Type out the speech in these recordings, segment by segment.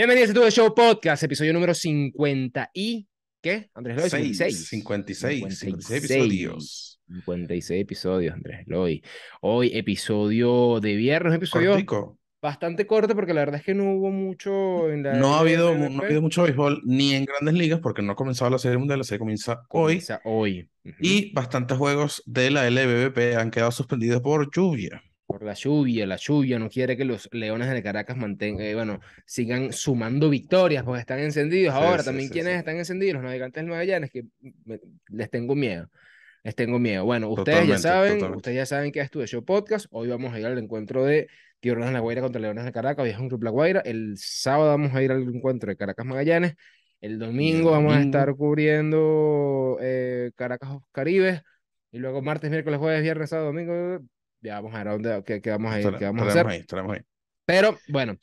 Bienvenidos a Tu Show Podcast, episodio número 50 y... ¿Qué? Andrés Loy, 56. 56, 56 episodios. 56 episodios, Andrés Loy. Hoy episodio de viernes, episodio Cortico. bastante corto porque la verdad es que no hubo mucho en la... No ha, habido, no ha habido mucho béisbol ni en grandes ligas porque no ha comenzado la serie mundial, la serie comienza hoy. Comienza hoy. Y bastantes juegos de la LBBP han quedado suspendidos por lluvia. Por la lluvia, la lluvia no quiere que los Leones de Caracas mantengan, eh, bueno, sigan sumando victorias porque están encendidos. Ahora sí, también sí, quienes sí. están encendidos, los navegantes del Magallanes, que me- les tengo miedo. Les tengo miedo. Bueno, ustedes ya saben, totalmente. ustedes ya saben que es tu show podcast. Hoy vamos a ir al encuentro de Tiburones de la Guaira contra Leones de Caracas, Viejo Club La Guaira. El sábado vamos a ir al encuentro de Caracas Magallanes. El domingo vamos a estar cubriendo eh, Caracas Caribes. Y luego martes, miércoles, jueves, viernes, sábado, domingo. Ya vamos a ver a dónde, qué, qué vamos a ir, qué vamos a hacer. ahí, ahí. Pero bueno,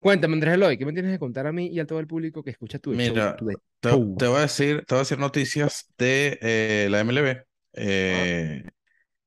cuéntame, Andrés Eloy, ¿qué me tienes que contar a mí y a todo el público que escucha tu Mira, show? tu Te, show? te voy a decir, te voy a decir noticias de eh, la MLB. Eh,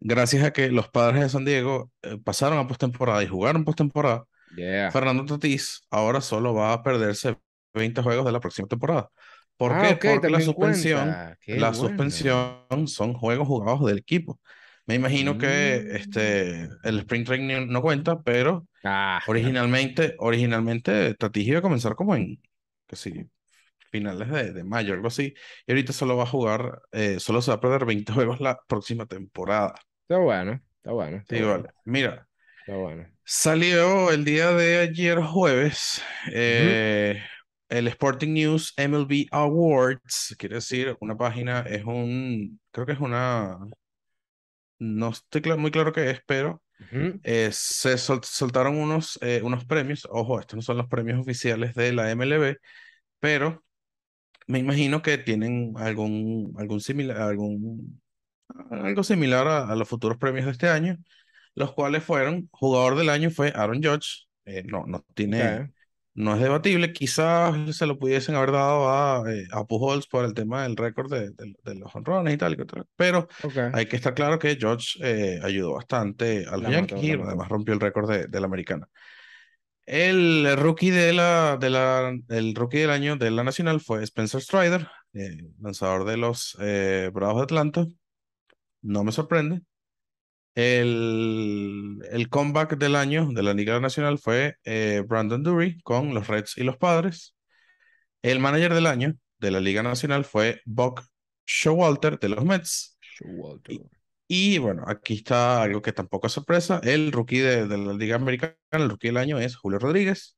gracias a que los padres de San Diego eh, pasaron a postemporada y jugaron postemporada, Yeah. Fernando Tatís ahora solo va a perderse 20 juegos de la próxima temporada. ¿Por Ah, qué? ok, Porque la suspensión, la bueno. suspensión son juegos jugados del equipo. Me imagino que Mm. este, el Spring Training no cuenta, pero Ah, originalmente, originalmente Tatís iba a comenzar como en, que sí, finales de, de mayo, algo así. Y ahorita solo va a jugar, eh, solo se va a perder 20 juegos la próxima temporada. Está bueno, está bueno, está Sí, bueno, vale. Mira, está bueno. Salió el día de ayer jueves eh, el Sporting News MLB Awards, quiere decir una página, es un, creo que es una, no estoy cla- muy claro qué es, pero Ujú. eh, se sol- soltaron unos, eh, unos premios, ojo, estos no son los premios oficiales de la MLB, pero me imagino que tienen algún, algún similar, algún, algo similar a, a los futuros premios de este año los cuales fueron, jugador del año fue Aaron Judge, eh, no, no tiene, Ok. No es debatible, quizás se lo pudiesen haber dado a, eh, a Pujols por el tema del récord de, de- de los honrones y tal, y tal, pero hay que estar claro que Judge eh, ayudó bastante a los La Yankees mató, y la mató. además rompió el récord de, de la americana. El rookie de la, de la, el rookie del año de la Nacional fue Spencer Strider, eh, lanzador de los eh, Bravos de Atlanta. No me sorprende. El, el comeback del año de la Liga Nacional fue eh, Brandon Dury con los Reds y los Padres. El manager del año de la Liga Nacional fue Buck Showalter de los Mets. Showalter. Y bueno, aquí está algo que tampoco es sorpresa. El rookie de, de la Liga Americana, el rookie del año es Julio Rodríguez.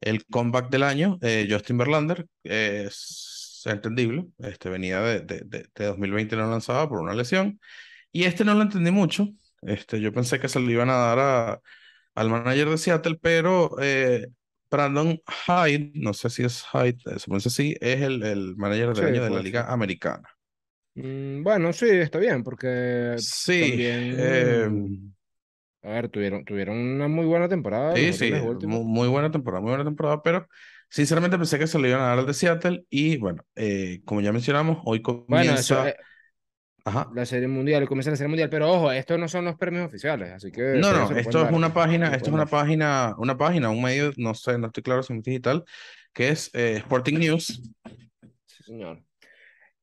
El comeback del año, eh, Justin Verlander, es entendible. Este venía de, de, de, de 2020 no lanzaba por una lesión. Y este no lo entendí mucho. Este, yo pensé que se lo iban a dar a, al manager de Seattle, pero eh, Brandon Hyde, no sé si es Hyde, eh, se pronuncia así, es el, el manager del Sí, año de la Liga. Americana. Mm, bueno, sí, está bien, porque Sí, también, eh, a ver, tuvieron, tuvieron una muy buena temporada Sí, sí, Orioles últimos. mu- muy, buena temporada, muy buena temporada, pero sinceramente pensé que se lo iban a dar al de Seattle y bueno, eh, como ya mencionamos, hoy Bueno, eso, comienza, ajá, la Serie Mundial, comienza la Serie Mundial, pero ojo, estos no son los premios oficiales, así que no, no, esto es una página, esto es una dar. página, una página, un medio, no sé, no estoy claro si es digital, que es eh, Sporting News, Sí, señor.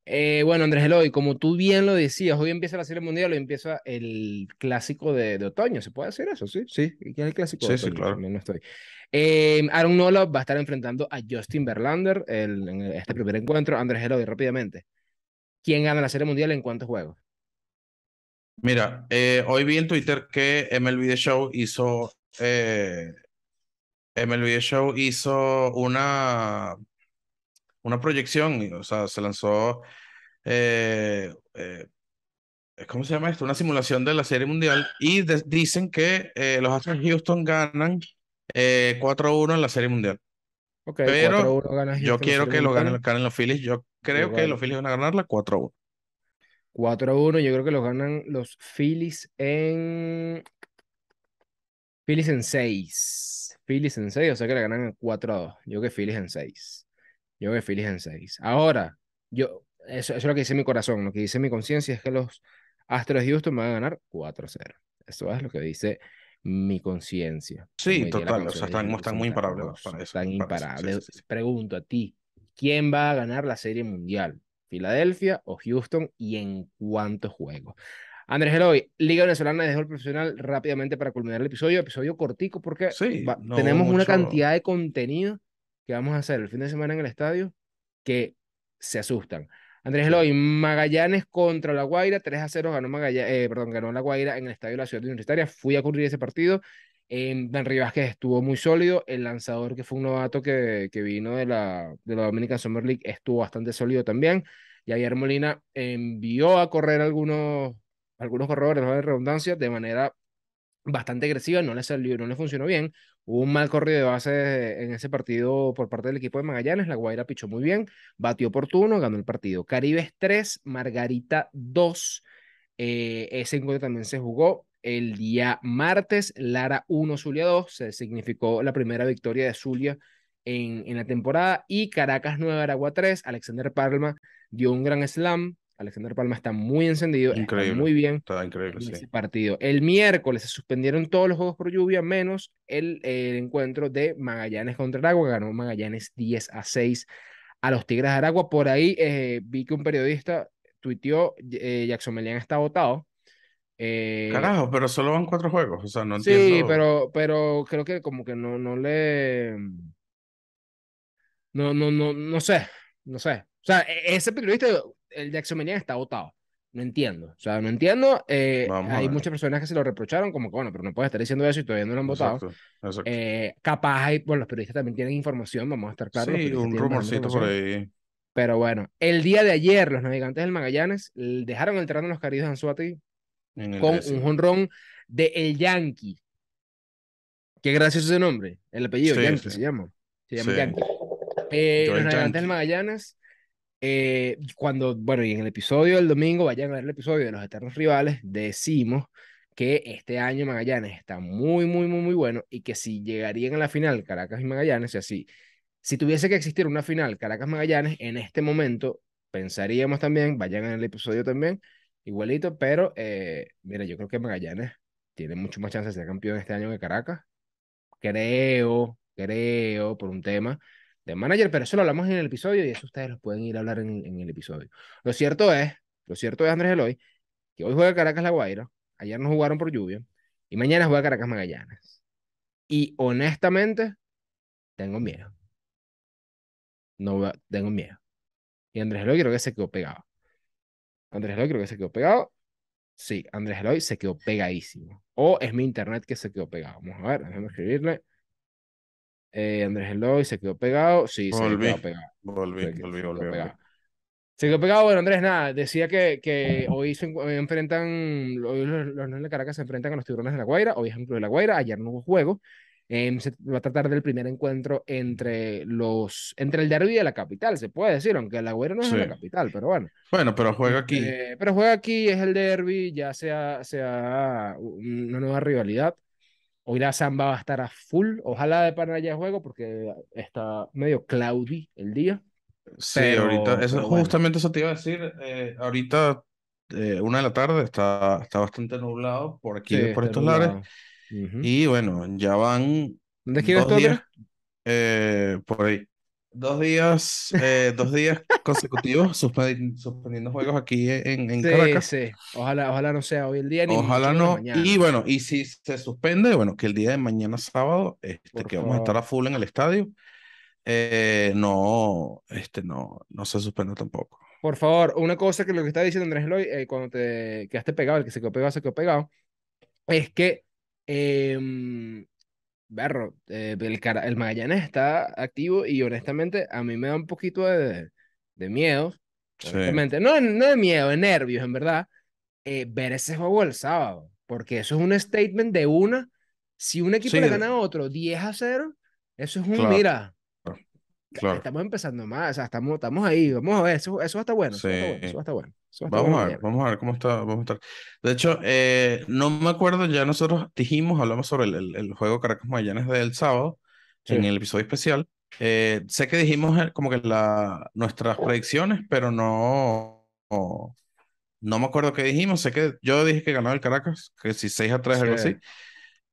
Eh, bueno, Andrés Eloy, como tú bien lo decías, hoy empieza la Serie Mundial, hoy empieza el clásico de, de otoño, ¿se puede decir eso? Sí, sí, ¿y ¿qué es el clásico de sí, sí, otoño? claro, También no estoy. Eh, Aaron Nola va a estar enfrentando a Justin Verlander el- en este primer encuentro. Andrés Eloy, rápidamente, ¿quién gana la Serie Mundial en cuántos juegos? Mira, eh, hoy vi en Twitter que MLB The Show hizo, eh, MLB The Show hizo una, una proyección, o sea, se lanzó, eh, eh, ¿cómo se llama esto? Una simulación de la Serie Mundial y de- dicen que los Astros de Houston ganan eh, 4-1 en la Serie Mundial. Ok, Pero 4-1 gana yo quiero que lo ganen, ganen los Phillies. Yo creo que los Phillies van a ganarla 4-1. 4-1, yo creo que los ganan los Phillies en... Phillies en 6. Phillies en 6, o sea que le ganan 4-2. Yo creo que Phillies en 6. Yo creo que Phillies en 6. Ahora, yo, eso, eso es lo que dice mi corazón, lo que dice mi conciencia es que los Astros de Houston van a ganar 4-0. Eso es lo que dice mi conciencia. Sí, la total, o sea, están, están muy imparables para eso. Están para eso, sí, imparables. sí, sí. Pregunto a ti, ¿quién va a ganar la Serie Mundial? ¿Filadelfia o Houston? ¿Y en cuántos juegos? Andrés Eloy, Liga Venezolana de Béisbol Profesional, rápidamente para culminar el episodio, episodio cortico porque Sí, va- no tenemos una cantidad de contenido que vamos a hacer el fin de semana en el estadio que se asustan. Andrés. Eloy, Magallanes contra La Guaira, 3 a 0 ganó Magallanes, eh, perdón, ganó La Guaira en el estadio de la Ciudad Universitaria. Fui a cubrir ese partido. Eh, Dan Vázquez estuvo muy sólido. El lanzador, que fue un novato que, que vino de la, de la Dominican Summer League, estuvo bastante sólido también. Y ayer Molina envió a correr algunos, algunos corredores, de redundancia, de manera bastante agresiva, no le salió, no le funcionó bien. Hubo un mal corrido de base en ese partido por parte del equipo de Magallanes. La Guaira pichó muy bien, batió oportuno, ganó el partido. Caribes 3, Margarita 2. Eh, ese encuentro también se jugó el día martes. Lara 1, Zulia 2. Se significó la primera victoria de Zulia en, en la temporada. Y Caracas 9, Aragua 3. Alexander Palma dio un gran slam. Alexander Palma está muy encendido, está Increíble. muy bien Está increíble, en sí. ese partido. El miércoles se suspendieron todos los juegos por lluvia, menos el, el encuentro de Magallanes contra Aragua, ganó Magallanes 10 a 6 a los Tigres de Aragua. Por ahí eh, vi que un periodista tuiteó, eh, Jackson Melian está votado. Eh, Carajo, pero solo van cuatro juegos, o sea, no sí, entiendo. pero, pero creo que como que no, no le... No, no, no, no sé, no sé. O sea, e- ese periodista, el Jackson Melian está votado. No entiendo. O sea, no entiendo. eh, a hay muchas personas que se lo reprocharon, como que, bueno, pero no puedes estar diciendo eso y todavía no lo han votado. Exacto, exacto. Eh, capaz hay, bueno, los periodistas también tienen información, vamos a estar claros. sí, un rumorcito por ahí. Pero bueno, el día de ayer, los navegantes del Magallanes dejaron el terreno en los Caribes de Anzuati con un jonrón de El Yankee. Qué gracioso ese nombre. El apellido, Sí, Yankee sí. se llama. Se llama Sí. Yankee. Eh, los navegantes del. Magallanes, eh, cuando, bueno, y en el episodio del domingo, vayan a ver el episodio de los eternos rivales, decimos que este año Magallanes está muy, muy, muy, muy bueno y que si llegarían a la final Caracas y Magallanes, y así, si tuviese que existir una final Caracas-Magallanes, en este momento pensaríamos también, vayan en el episodio también, igualito, pero eh, mira, yo creo que Magallanes tiene mucho más chance de ser campeón este año que Caracas. Creo, creo, por un tema de manager, pero eso lo hablamos en el episodio y eso ustedes lo pueden ir a hablar en, el episodio. Lo cierto es, lo cierto es, Andrés Eloy, que hoy juega Caracas La Guaira, ayer no jugaron por lluvia, y mañana juega Caracas Magallanes. Y honestamente, tengo miedo. No tengo miedo. Y Andrés Eloy creo que se quedó pegado. Andrés Eloy creo que se quedó pegado. Sí, Andrés Eloy se quedó pegadísimo. O es mi internet que se quedó pegado. Vamos a ver, déjame escribirle. Eh, Andrés Eloy se quedó pegado. Sí, se Volví, quedó pegado. volví, Se quedó- volví, se quedó volví, pegado. Se quedó pegado, bueno, Andrés, nada, decía que, que hoy se enfrentan, hoy los, los Leones de Caracas se enfrentan a los Tiburones de La Guaira, hoy es el Club de La Guaira, ayer no hubo juego, Em, se va a tratar del primer encuentro entre los, entre el derbi de la capital, se puede decir, aunque La Guaira no es de la capital, pero bueno. Bueno, pero juega aquí. Este, pero juega aquí, es el derby, ya sea, sea una nueva rivalidad. Hoy la samba va a estar a full, ojalá de pana haya juego porque está medio cloudy el día. Sí, Pero- ahorita, eso, pero bueno. justamente eso te iba a decir. eh, ahorita, eh, una de la tarde, está, está bastante nublado por aquí, Sí, por estos lares. Nublado. Ujú. Y bueno, ya van ¿Dónde dos días, eh, por ahí. Dos días, eh, dos días consecutivos suspendi- suspendiendo juegos aquí en, en Sí, Caracas. sí. Ojalá, ojalá no sea hoy el día ni Ojalá no. mañana. Y bueno, y si se suspende, bueno, que el día de mañana sábado, este, Por que vamos a estar a full en el estadio, eh, no, este, no, no se suspende tampoco. Por favor, una cosa que lo que está diciendo Andrés Eloy, eh, cuando te quedaste pegado, el que se quedó pegado, se quedó pegado, es que, em, berro, eh, el, Cara- el Magallanes está activo y honestamente a mí me da un poquito de, de miedo, Sí. no, no de miedo, de nervios, en verdad, eh, ver ese juego el sábado, porque eso es un statement de una, si un equipo Sí, le gana a otro 10 a 0, eso es un, Claro, mira, claro. estamos empezando más, o sea, estamos, estamos ahí, vamos a ver, eso, eso estar bueno, eso bueno, Sí. eso estar bueno, eso va a estar Vamos bueno a ver, mañana. vamos a ver cómo está, vamos a estar. De hecho, eh, no me acuerdo, ya nosotros dijimos, hablamos sobre el, el, el juego Caracas Magallanes del sábado en Sí. el episodio especial. Eh, sé que dijimos eh, como que la, nuestras predicciones, pero no, no, no me acuerdo qué dijimos. Sé que yo dije que ganaba el Caracas, que si 6 a 3, algo Sí. así.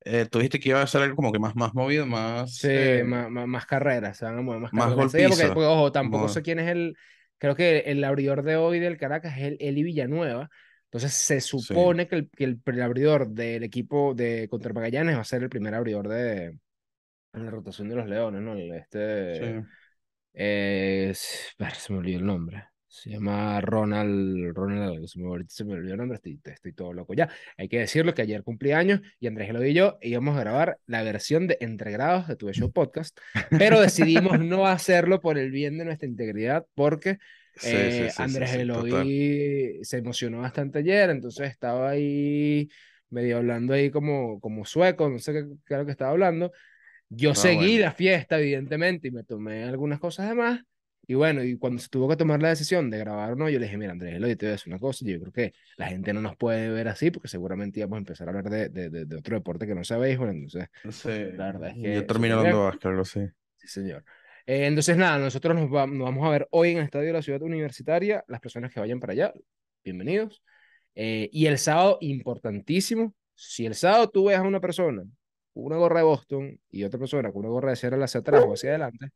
Eh, tú dijiste que iba a ser algo como que más, más movido, más, Sí, eh, más, más, más carreras, se van a mover más más carreras. Porque, porque, ojo, tampoco sé quién es el, creo que el abridor de hoy del Caracas es el Eli Villanueva. Entonces se sí, supone que el, que el, el abridor del equipo de contra Magallanes va a ser el primer abridor de en la rotación de los Leones, ¿no? El, sí. Este, eh, se me olvidó el nombre. Se llama Ronald, Ronald, se me, ahorita se me olvidó el nombre, estoy, estoy todo loco ya. Hay que decirlo que ayer cumplí años y Andrés Gelo y yo íbamos a grabar la versión de Entre Grados de Tu Show Podcast, pero decidimos no hacerlo por el bien de nuestra integridad porque Sí, sí, eh, sí, sí, Andrés. Eloy se emocionó bastante ayer, entonces estaba ahí medio hablando ahí como, como sueco, no sé qué, qué era lo que estaba hablando. Yo Ah, seguí bueno. la fiesta, evidentemente, y me tomé algunas cosas de más. Y bueno, y cuando se tuvo que tomar la decisión de grabar o no, yo le dije, mira, Andrés, Eloy, te voy a decir una cosa, yo creo que la gente no nos puede ver así, porque seguramente íbamos a empezar a hablar de, de, de, de otro deporte que no sea béisbol, entonces, Sí, la verdad es yo que hablando bien. de básquet, algo así. Sí, señor. Eh, entonces, nada, nosotros nos, va- nos vamos a ver hoy en el Estadio de la Ciudad Universitaria. Las personas que vayan para allá, bienvenidos. Eh, y el sábado, importantísimo, si el sábado tú ves a una persona con una gorra de Boston y otra persona con una gorra de Seattle hacia atrás o hacia adelante,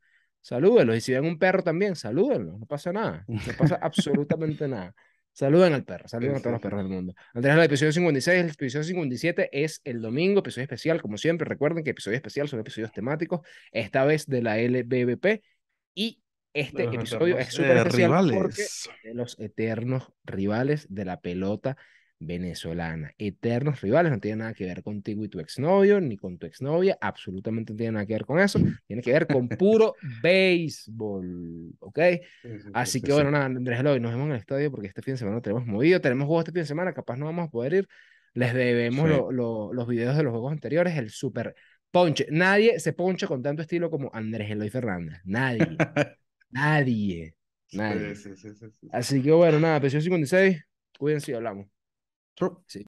salúdenlos. Y si ven un perro también, salúdenlos. No pasa nada. No pasa absolutamente nada. Saluden al perro, saluden Sí, a todos sí, los perros del mundo. Andrés, el episodio 56, el episodio 57 es el domingo, episodio especial, como siempre. Recuerden que episodio especial son episodios temáticos, esta vez de la LBBP. Y este los episodio es súper eh, especial porque rivales. de los eternos rivales de la pelota venezolana. Eternos rivales, no tiene nada que ver contigo y tu exnovio, ni con tu exnovia, absolutamente no tiene nada que ver con eso, tiene que ver con puro béisbol, ¿ok? Sí, sí, sí, Así sí, que bueno, nada, Andrés Eloy, nos vemos en el estadio porque este fin de semana lo tenemos movido, tenemos juegos este fin de semana, capaz no vamos a poder ir, les debemos Sí. lo- lo- los videos de los juegos anteriores, el super ponche. Nadie se ponche con tanto estilo como Andrés Eloy Fernández, nadie, nadie, nadie. sí, sí, sí, sí, sí. Así que bueno, nada, episodio 56, cuídense y hablamos. sim.